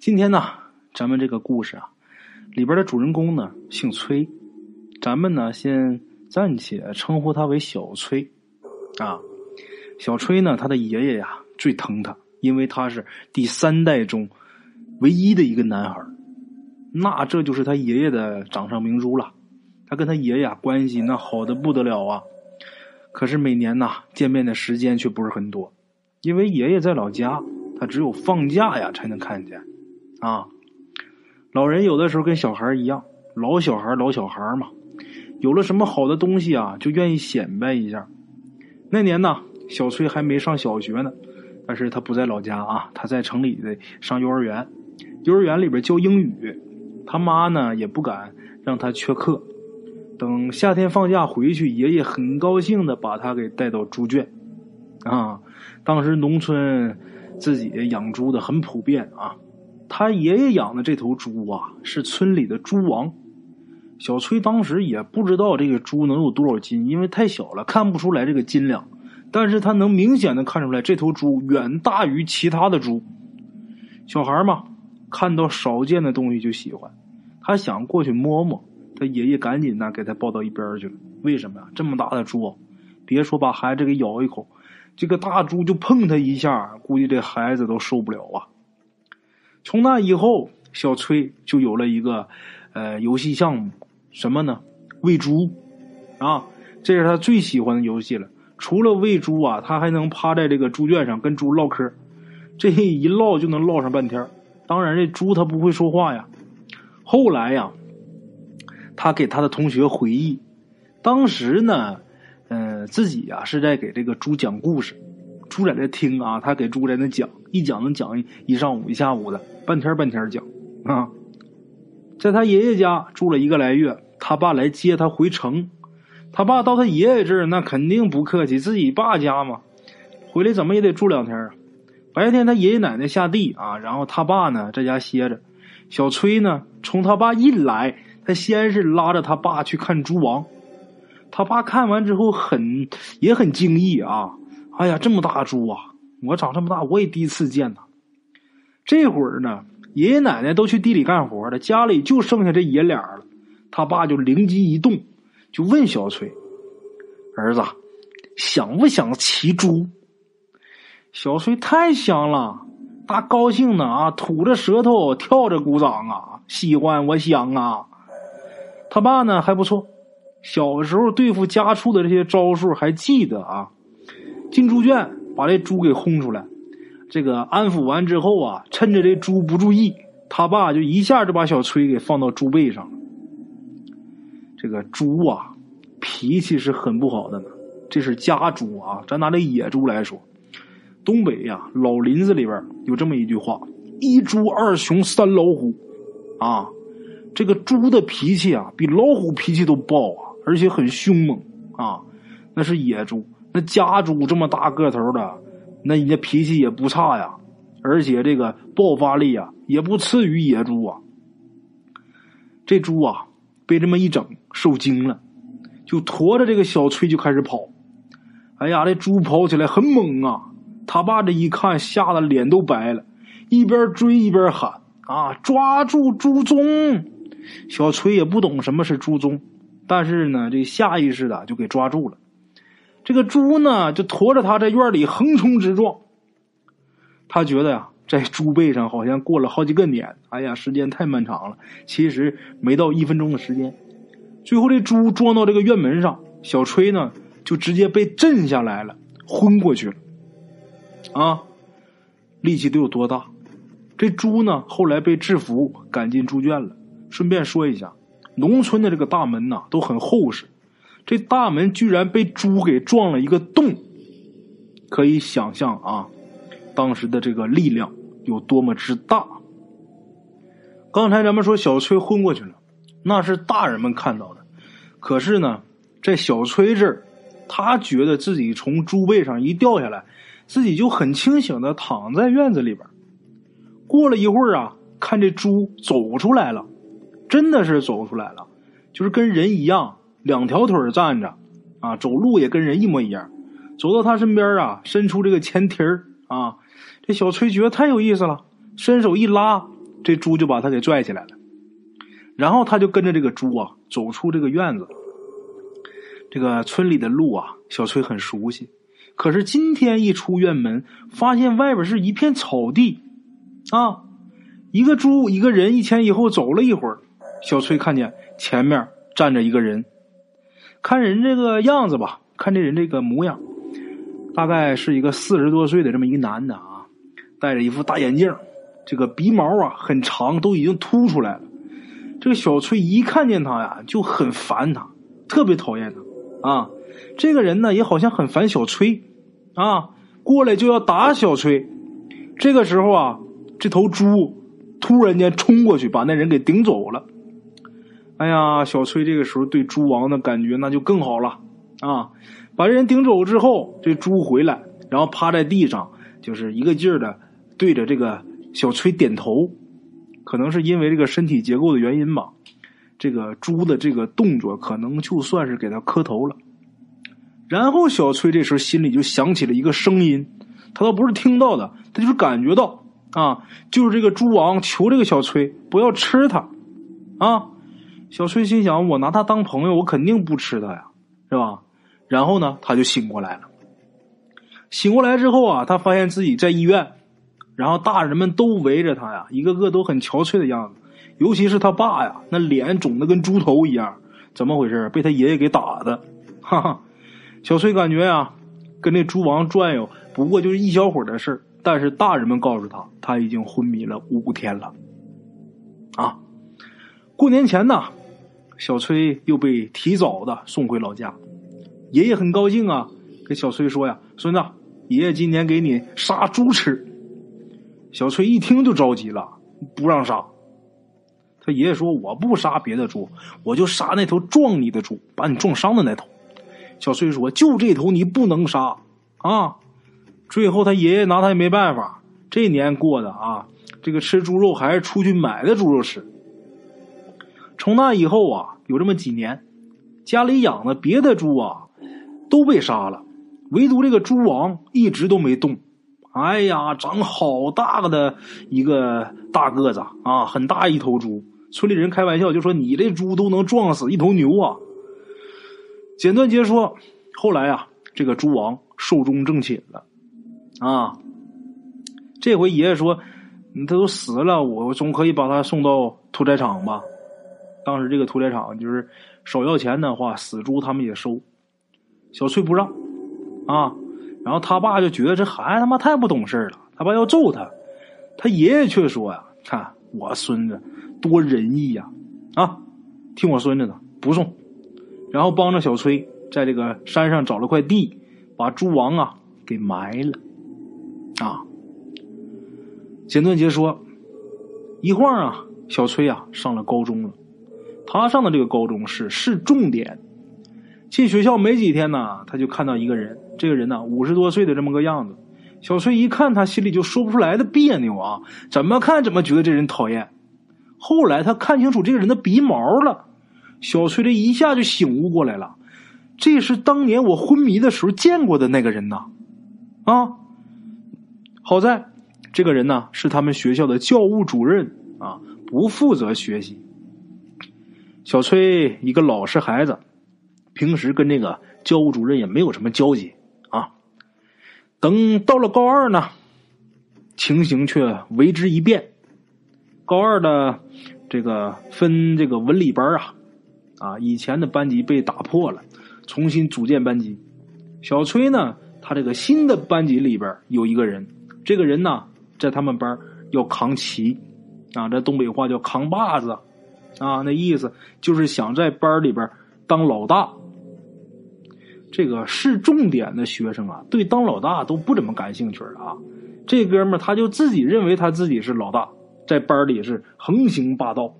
今天呢，咱们这个故事啊，里边的主人公呢姓崔，咱们呢先暂且称呼他为小崔啊。小崔呢，他的爷爷呀最疼他，因为他是第三代中唯一的一个男孩那这就是他爷爷的掌上明珠了。他跟他爷爷关系那好的不得了啊。可是每年呐见面的时间却不是很多，因为爷爷在老家，他只有放假呀才能看见。啊，老人有的时候跟小孩一样，老小孩老小孩嘛，有了什么好的东西啊，就愿意显摆一下。那年呢，小崔还没上小学呢，但是他不在老家啊，他在城里的上幼儿园，幼儿园里边教英语，他妈呢也不敢让他缺课。等夏天放假回去，爷爷很高兴的把他给带到猪圈，啊，当时农村自己养猪的很普遍啊。他爷爷养的这头猪啊，是村里的猪王。小崔当时也不知道这个猪能有多少斤，因为太小了，看不出来这个斤两。但是他能明显的看出来，这头猪远大于其他的猪。小孩嘛，看到少见的东西就喜欢，他想过去摸摸。他爷爷赶紧呢给他抱到一边去了。为什么呀？这么大的猪，别说把孩子给咬一口，这个大猪就碰他一下，估计这孩子都受不了啊。从那以后，小崔就有了一个呃游戏项目，什么呢？喂猪啊，这是他最喜欢的游戏了。除了喂猪啊，他还能趴在这个猪圈上跟猪唠嗑，这一唠就能唠上半天。当然，这猪它不会说话呀。后来呀。他给他的同学回忆，当时呢，嗯，自己呀是在给这个猪讲故事，猪在那听啊，他给猪在那讲，一讲能讲一上午一下午的，半天半天讲啊。在他爷爷家住了一个来月，他爸来接他回城，他爸到他爷爷这儿那肯定不客气，自己爸家嘛，回来怎么也得住两天啊。白天他爷爷奶奶下地啊，然后他爸呢在家歇着，小崔呢从他爸一来。他先是拉着他爸去看猪王，他爸看完之后很也很惊异啊！哎呀，这么大猪啊！我长这么大我也第一次见呐。这会儿呢，爷爷奶奶都去地里干活了，家里就剩下这爷俩了。他爸就灵机一动，就问小崔：“儿子，想不想骑猪？”小崔太想了，他高兴的啊，吐着舌头，跳着鼓掌啊，喜欢，我想啊。他爸呢还不错，小时候对付家畜的这些招数还记得啊。进猪圈把这猪给轰出来，这个安抚完之后啊，趁着这猪不注意，他爸就一下就把小崔给放到猪背上了。这个猪啊，脾气是很不好的呢。这是家猪啊，咱拿这野猪来说，东北呀老林子里边有这么一句话：一猪二熊三老虎，啊。这个猪的脾气啊，比老虎脾气都暴啊，而且很凶猛啊。那是野猪，那家猪这么大个头的，那人家脾气也不差呀，而且这个爆发力啊，也不次于野猪啊。这猪啊，被这么一整，受惊了，就驮着这个小崔就开始跑。哎呀，这猪跑起来很猛啊！他爸这一看，吓得脸都白了，一边追一边喊：“啊，抓住猪鬃！”小崔也不懂什么是猪鬃，但是呢，这下意识的就给抓住了。这个猪呢，就驮着他在院里横冲直撞。他觉得呀，在猪背上好像过了好几个年。哎呀，时间太漫长了。其实没到一分钟的时间。最后这猪撞到这个院门上，小崔呢就直接被震下来了，昏过去了。啊，力气得有多大？这猪呢后来被制服，赶进猪圈了。顺便说一下，农村的这个大门呐都很厚实，这大门居然被猪给撞了一个洞，可以想象啊，当时的这个力量有多么之大。刚才咱们说小崔昏过去了，那是大人们看到的，可是呢，在小崔这儿，他觉得自己从猪背上一掉下来，自己就很清醒的躺在院子里边。过了一会儿啊，看这猪走出来了。真的是走出来了，就是跟人一样，两条腿站着，啊，走路也跟人一模一样。走到他身边啊，伸出这个前蹄儿啊，这小崔觉得太有意思了，伸手一拉，这猪就把他给拽起来了，然后他就跟着这个猪啊走出这个院子。这个村里的路啊，小崔很熟悉。可是今天一出院门，发现外边是一片草地，啊，一个猪一个人一前一后走了一会儿，小崔看见前面站着一个人，看人这个样子吧，看这人这个模样，大概是一个四十多岁的这么一个男的啊，戴着一副大眼镜，这个鼻毛啊很长，都已经凸出来了。这个小崔一看见他呀，就很烦他，特别讨厌他。啊，这个人呢也好像很烦小崔，啊，过来就要打小崔。这个时候啊，这头猪突然间冲过去，把那人给顶走了。哎呀，小崔这个时候对猪王的感觉那就更好了啊！把人顶走之后，这猪回来，然后趴在地上，就是一个劲儿的对着这个小崔点头。可能是因为这个身体结构的原因吧。这个猪的这个动作，可能就算是给他磕头了。然后小崔这时候心里就想起了一个声音，他倒不是听到的，他就是感觉到啊，就是这个猪王求这个小崔不要吃他啊。小崔心想：我拿他当朋友，我肯定不吃他呀，是吧？然后呢，他就醒过来了。醒过来之后啊，他发现自己在医院，然后大人们都围着他呀，一个个都很憔悴的样子。尤其是他爸呀，那脸肿的跟猪头一样，怎么回事？被他爷爷给打的。哈哈，小崔感觉呀，跟那猪王转悠不过就是一小会儿的事但是大人们告诉他，他已经昏迷了五天了。啊，过年前呢，小崔又被提早的送回老家，爷爷很高兴啊，跟小崔说呀：“孙子，爷爷今年给你杀猪吃。”小崔一听就着急了，不让杀。他爷爷说：“我不杀别的猪，我就杀那头撞你的猪，把你撞伤的那头。”小崔说：“就这头你不能杀啊！”最后他爷爷拿他也没办法。这年过的啊，这个吃猪肉还是出去买的猪肉吃。从那以后啊，有这么几年，家里养的别的猪啊都被杀了，唯独这个猪王一直都没动。哎呀，长好大的一个大个子啊，很大一头猪。村里人开玩笑就说：“你这猪都能撞死一头牛啊！”简短截说，后来啊，这个猪王寿终正寝了啊。这回爷爷说：“他都死了，我总可以把他送到屠宰场吧？”当时这个屠宰场就是少要钱的话，死猪他们也收。小翠不让啊。然后他爸就觉得这孩子他妈太不懂事了，他爸要揍他，他爷爷却说呀：“看我孙子多仁义呀，啊，听我孙子的，不送。”然后帮着小崔在这个山上找了块地，把猪王啊给埋了。啊，简短截说，一晃啊，小崔啊上了高中了，他上的这个高中是市重点。进学校没几天呢，他就看到一个人。这个人呢，五十多岁的这么个样子。小崔一看，他心里就说不出来的别扭啊！怎么看怎么觉得这人讨厌。后来他看清楚这个人的鼻毛了，小崔这一下就醒悟过来了，这是当年我昏迷的时候见过的那个人呐！啊，好在这个人呢是他们学校的教务主任啊，不负责学习。小崔一个老实孩子。平时跟这个教务主任也没有什么交集啊。等到了高二呢，情形却为之一变。高二的这个分这个文理班啊，啊，以前的班级被打破了，重新组建班级。小崔呢，他这个新的班级里边有一个人，这个人呢，在他们班要扛旗啊，这东北话叫扛把子啊，那意思就是想在班里边当老大。这个市重点的学生啊，对当老大都不怎么感兴趣啊。这哥们儿他就自己认为他自己是老大，在班里是横行霸道，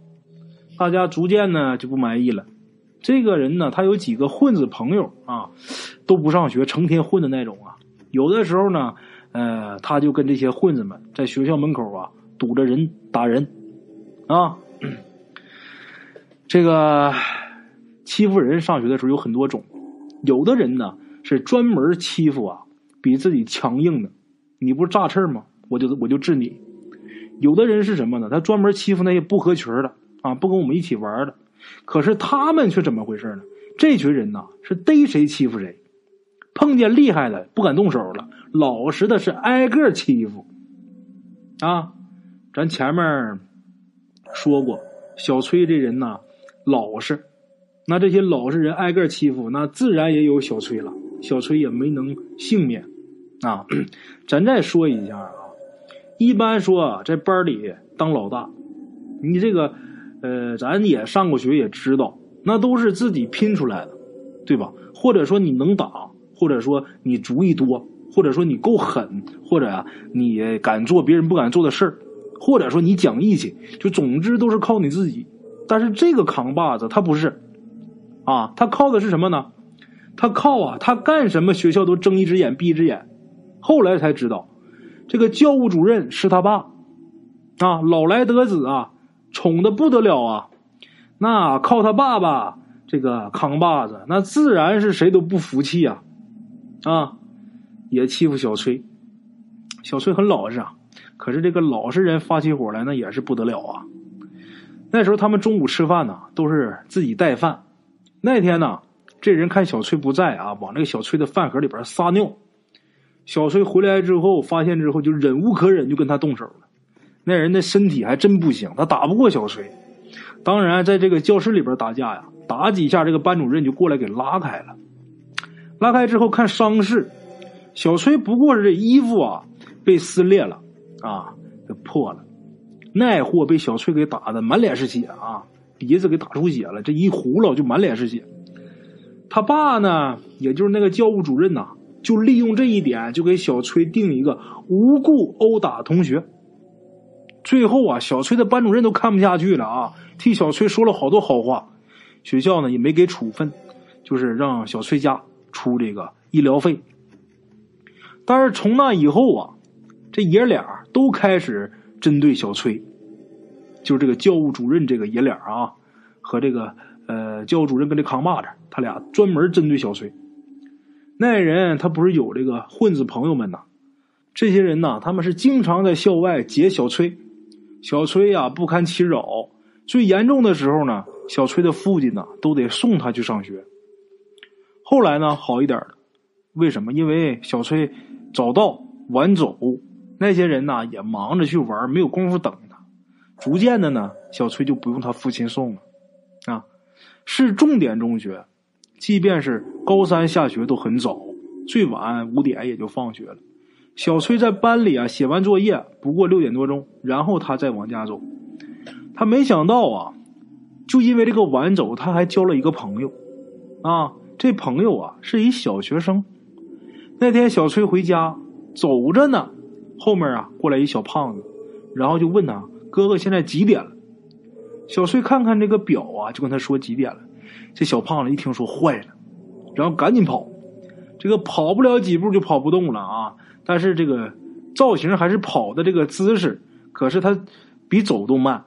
大家逐渐呢就不满意了。这个人呢，他有几个混子朋友啊，都不上学，成天混的那种啊。有的时候呢，呃，他就跟这些混子们在学校门口啊堵着人打人啊。这个欺负人，上学的时候有很多种。有的人呢是专门欺负啊比自己强硬的，你不是炸刺吗？我就我就治你。有的人是什么呢？他专门欺负那些不合群的啊，不跟我们一起玩的。可是他们却怎么回事呢？这群人呐，是逮谁欺负谁，碰见厉害的不敢动手了，老实的是挨个欺负。啊，咱前面说过，小崔这人呐，老实。那这些老实人挨个欺负，那自然也有小崔了。小崔也没能幸免啊。咱再说一下啊，一般说在班里当老大，你这个呃，咱也上过学，也知道，那都是自己拼出来的，对吧？或者说你能打，或者说你主意多，或者说你够狠，或者啊，你敢做别人不敢做的事儿，或者说你讲义气，就总之都是靠你自己。但是这个扛把子他不是。啊，他靠的是什么呢？他靠啊，他干什么学校都睁一只眼闭一只眼。后来才知道，这个教务主任是他爸，啊，老来得子啊，宠的不得了啊。那靠他爸爸这个扛把子，那自然是谁都不服气啊，啊，也欺负小崔。小崔很老实啊，可是这个老实人发起火来，那也是不得了啊。那时候他们中午吃饭呢，都是自己带饭。那天呢，这人看小崔不在啊，往那个小崔的饭盒里边撒尿。小崔回来之后，发现之后就忍无可忍，就跟他动手了。那人的身体还真不行，他打不过小崔。当然，在这个教室里边打架呀，打几下，这个班主任就过来给拉开了。拉开之后看伤势，小崔不过是这衣服啊被撕裂了啊，给破了。那货被小崔给打的满脸是血啊。鼻子给打出血了，这一呼噜就满脸是血。他爸呢，也就是那个教务主任呐，就利用这一点，就给小崔定一个无故殴打同学。最后啊，小崔的班主任都看不下去了啊，替小崔说了好多好话。学校呢也没给处分，就是让小崔家出这个医疗费。但是从那以后啊，这爷俩都开始针对小崔。就是这个教务主任这个爷俩啊，和这个呃教务主任跟这扛把子，他俩专门针对小崔。那人他不是有这个混子朋友们呐？这些人呐，他们是经常在校外劫小崔。小崔呀不堪其扰，最严重的时候呢，小崔的父亲呢都得送他去上学。后来呢好一点了，为什么？因为小崔早到晚走，那些人呢也忙着去玩，没有功夫等他。逐渐的呢，小崔就不用他父亲送了，啊，是重点中学，即便是高三下学都很早，最晚五点也就放学了。小崔在班里啊写完作业不过六点多钟，然后他再往家走。他没想到啊，就因为这个晚走，他还交了一个朋友，啊，这朋友啊是一小学生。那天小崔回家走着呢，后面啊过来一小胖子，然后就问他。哥哥，现在几点了？小翠看看这个表啊，就跟他说几点了。这小胖子一听说坏了，然后赶紧跑。这个跑不了几步就跑不动了啊！但是这个造型还是跑的这个姿势，可是他比走都慢。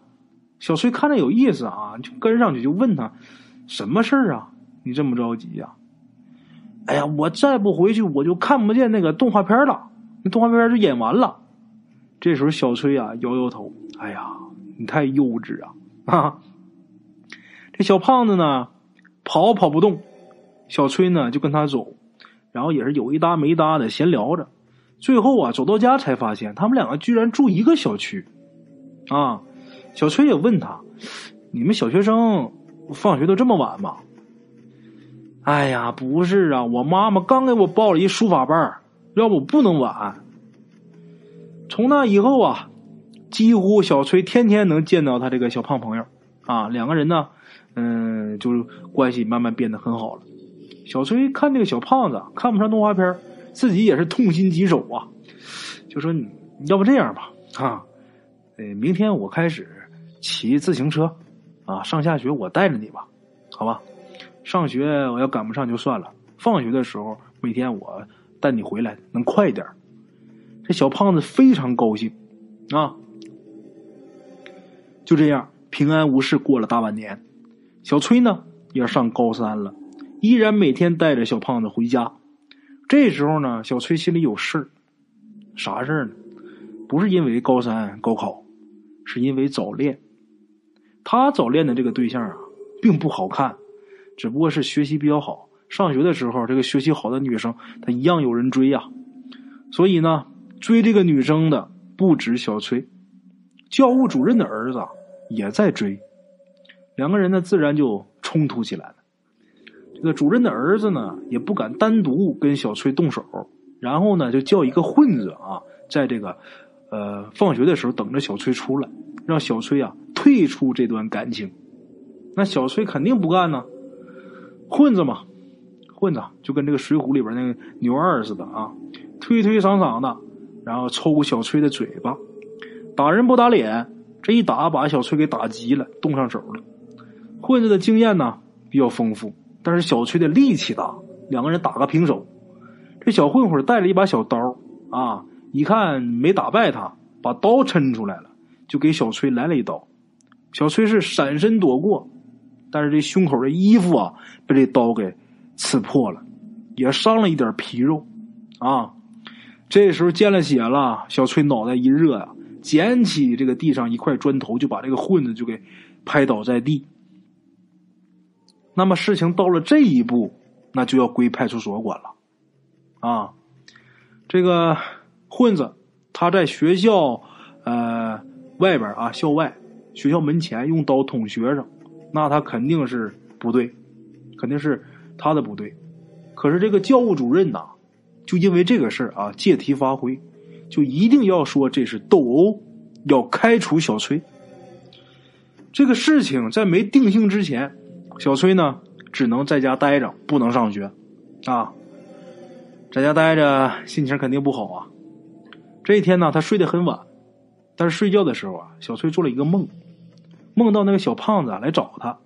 小崔看着有意思啊，就跟上去就问他：“什么事儿啊？你这么着急呀？”哎呀，我再不回去我就看不见那个动画片了，那动画片就演完了。这时候小崔啊摇摇头。哎呀，你太幼稚啊！啊，这小胖子呢，跑跑不动，小崔呢就跟他走，然后也是有一搭没搭的闲聊着。最后啊，走到家才发现他们两个居然住一个小区。啊，小崔也问他：“你们小学生放学都这么晚吗？”哎呀，不是啊，我妈妈刚给我报了一书法班，要不不能晚。从那以后啊。几乎小崔天天能见到他这个小胖朋友，啊，两个人呢，嗯，就是关系慢慢变得很好了。小崔看这个小胖子看不上动画片，自己也是痛心疾首啊，就说你要不这样吧，啊，呃，明天我开始骑自行车，啊，上下学我带着你吧，好吧？上学我要赶不上就算了，放学的时候每天我带你回来能快点这小胖子非常高兴，啊。就这样平安无事过了大半年，小崔呢也上高三了，依然每天带着小胖子回家。这时候呢，小崔心里有事儿，啥事儿呢？不是因为高三高考，是因为早恋。他早恋的这个对象啊，并不好看，只不过是学习比较好。上学的时候，这个学习好的女生，她一样有人追呀。所以呢，追这个女生的不止小崔，教务主任的儿子也在追。两个人呢，自然就冲突起来了。这个主任的儿子呢，也不敢单独跟小崔动手，然后呢，就叫一个混子啊，在这个呃放学的时候等着小崔出来，让小崔啊退出这段感情。那小崔肯定不干呢，混子嘛，混子就跟这个《水浒》里边那个牛二似的啊，推推搡搡的，然后抽小崔的嘴巴，打人不打脸，这一打把小崔给打急了，动上手了。混子的经验呢比较丰富，但是小崔的力气大，两个人打个平手。这小混混带了一把小刀啊，一看没打败他，把刀抻出来了，就给小崔来了一刀。小崔是闪身躲过，但是这胸口的衣服啊被这刀给刺破了，也伤了一点皮肉啊。这时候见了血了，小崔脑袋一热呀，捡起这个地上一块砖头，就把这个混子就给拍倒在地。那么事情到了这一步，那就要归派出所管了，啊，这个混子他在学校呃外边啊校外学校门前用刀捅学生，那他肯定是不对，肯定是他的不对。可是这个教务主任呐，就因为这个事啊借题发挥，就一定要说这是斗殴，要开除小崔。这个事情在没定性之前。小崔呢，只能在家待着，不能上学，啊，在家待着，心情肯定不好啊。这一天呢，他睡得很晚，但是睡觉的时候啊，小崔做了一个梦，梦到那个小胖子来找他，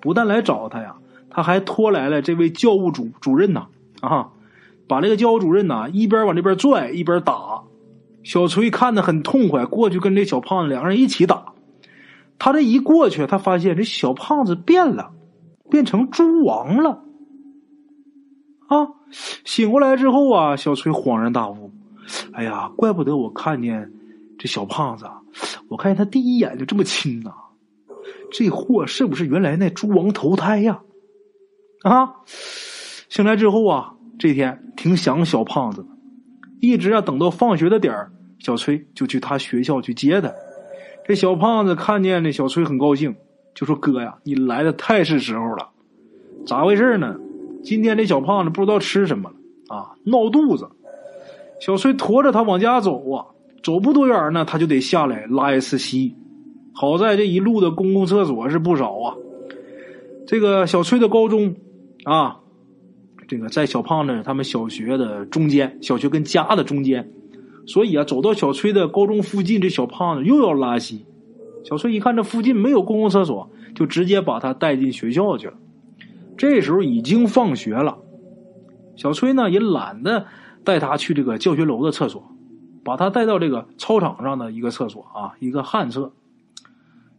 不但来找他呀，他还拖来了这位教务主主任呐，啊，把这个教务主任呐一边往这边拽，一边打。小崔看得很痛快，过去跟这小胖子两个人一起打。他这一过去，他发现这小胖子变了。变成猪王了，啊！醒过来之后啊，小崔恍然大悟，哎呀，怪不得我看见这小胖子，我看见他第一眼就这么亲呐，这货是不是原来那猪王投胎呀？啊醒来之后啊，这天挺想小胖子的，一直啊等到放学的点儿，小崔就去他学校去接他。这小胖子看见这小崔很高兴。就说哥呀，你来的太是时候了，咋回事呢？今天这小胖子不知道吃什么了啊，闹肚子。小崔驮着他往家走啊，走不多远呢，他就得下来拉一次稀。好在这一路的公共厕所是不少啊。这个小崔的高中啊，这个在小胖子他们小学的中间，小学跟家的中间，所以啊，走到小崔的高中附近，这小胖子又要拉稀。小崔一看这附近没有公共厕所，就直接把他带进学校去了。这时候已经放学了，小崔呢也懒得带他去这个教学楼的厕所，把他带到这个操场上的一个厕所啊，一个旱厕。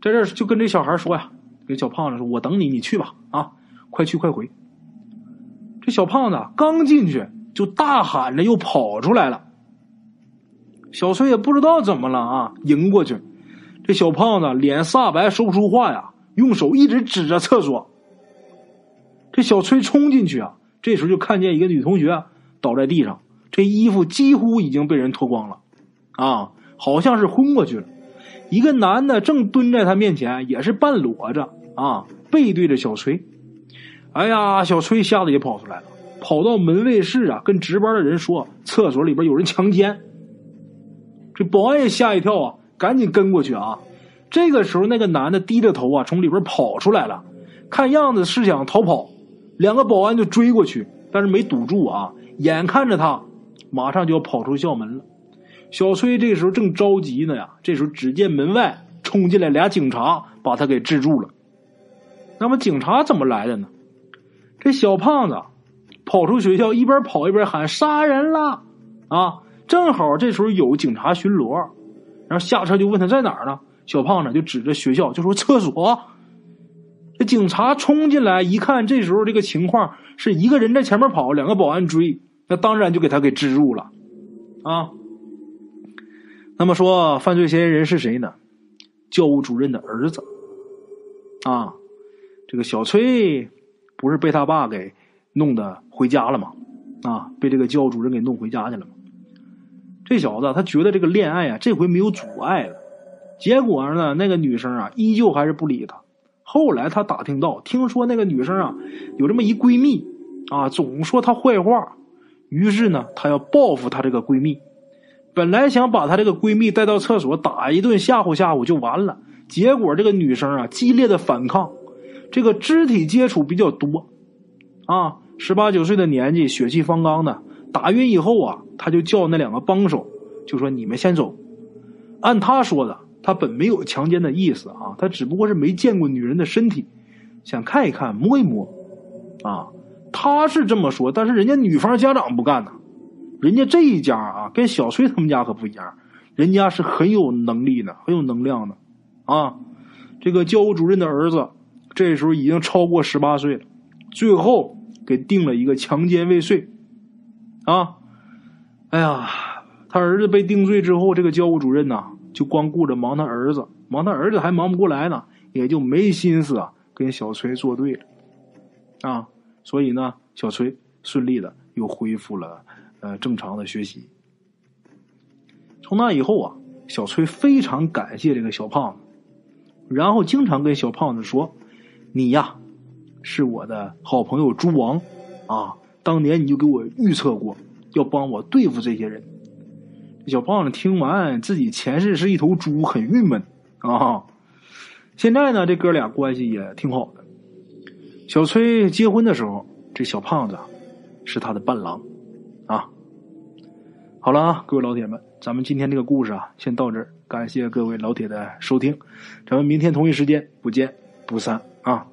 在这就跟这小孩说呀，给小胖子说：“我等你，你去吧，啊，快去快回。”这小胖子刚进去就大喊着又跑出来了。小崔也不知道怎么了啊，迎过去。这小胖子脸煞白，说不出话呀，用手一直指着厕所。这小崔冲进去啊，这时候就看见一个女同学倒在地上，这衣服几乎已经被人脱光了，啊，好像是昏过去了。一个男的正蹲在他面前，也是半裸着啊，背对着小崔。哎呀，小崔吓得也跑出来了，跑到门卫室啊，跟值班的人说厕所里边有人强奸。这保安也吓一跳啊。赶紧跟过去啊！这个时候，那个男的低着头啊，从里边跑出来了，看样子是想逃跑。两个保安就追过去，但是没堵住啊。眼看着他马上就要跑出校门了，小崔这时候正着急呢呀。这时候，只见门外冲进来俩警察，把他给制住了。那么，警察怎么来的呢？这小胖子跑出学校，一边跑一边喊：“杀人了！”啊，正好这时候有警察巡逻。然后下车就问他在哪儿呢？小胖子就指着学校就说厕所。这警察冲进来一看，这时候这个情况是一个人在前面跑，两个保安追，那当然就给他给制住了，啊。那么说犯罪嫌疑人是谁呢？教务主任的儿子。啊，这个小崔不是被他爸给弄的回家了吗？啊，被这个教主任给弄回家去了吗？这小子他觉得这个恋爱啊，这回没有阻碍了。结果呢，那个女生啊，依旧还是不理他。后来他打听到，听说那个女生啊，有这么一闺蜜啊，总说她坏话。于是呢，他要报复她这个闺蜜。本来想把她这个闺蜜带到厕所打一顿吓唬吓唬就完了。结果这个女生啊，激烈的反抗，这个肢体接触比较多，啊，十八九岁的年纪，血气方刚的，打晕以后啊，他就叫那两个帮手，就说你们先走。按他说的，他本没有强奸的意思啊，他只不过是没见过女人的身体，想看一看，摸一摸，啊，他是这么说，但是人家女方家长不干呐，人家这一家啊，跟小崔他们家可不一样，人家是很有能力的，很有能量的。啊，这个教务主任的儿子这时候已经超过十八岁了，最后给定了一个强奸未遂。啊，哎呀，他儿子被定罪之后，这个教务主任呐就光顾着忙他儿子，忙他儿子还忙不过来呢，也就没心思啊跟小崔作对了。啊，所以呢，小崔顺利的又恢复了呃正常的学习。从那以后啊，小崔非常感谢这个小胖子。然后经常跟小胖子说：“你呀，是我的好朋友猪王，啊，当年你就给我预测过，要帮我对付这些人。”小胖子听完，自己前世是一头猪，很郁闷啊。现在呢，这哥俩关系也挺好的。小崔结婚的时候，这小胖子是他的伴郎，啊。好了啊，各位老铁们，咱们今天这个故事啊，先到这儿。感谢各位老铁的收听，咱们明天同一时间不见不散啊！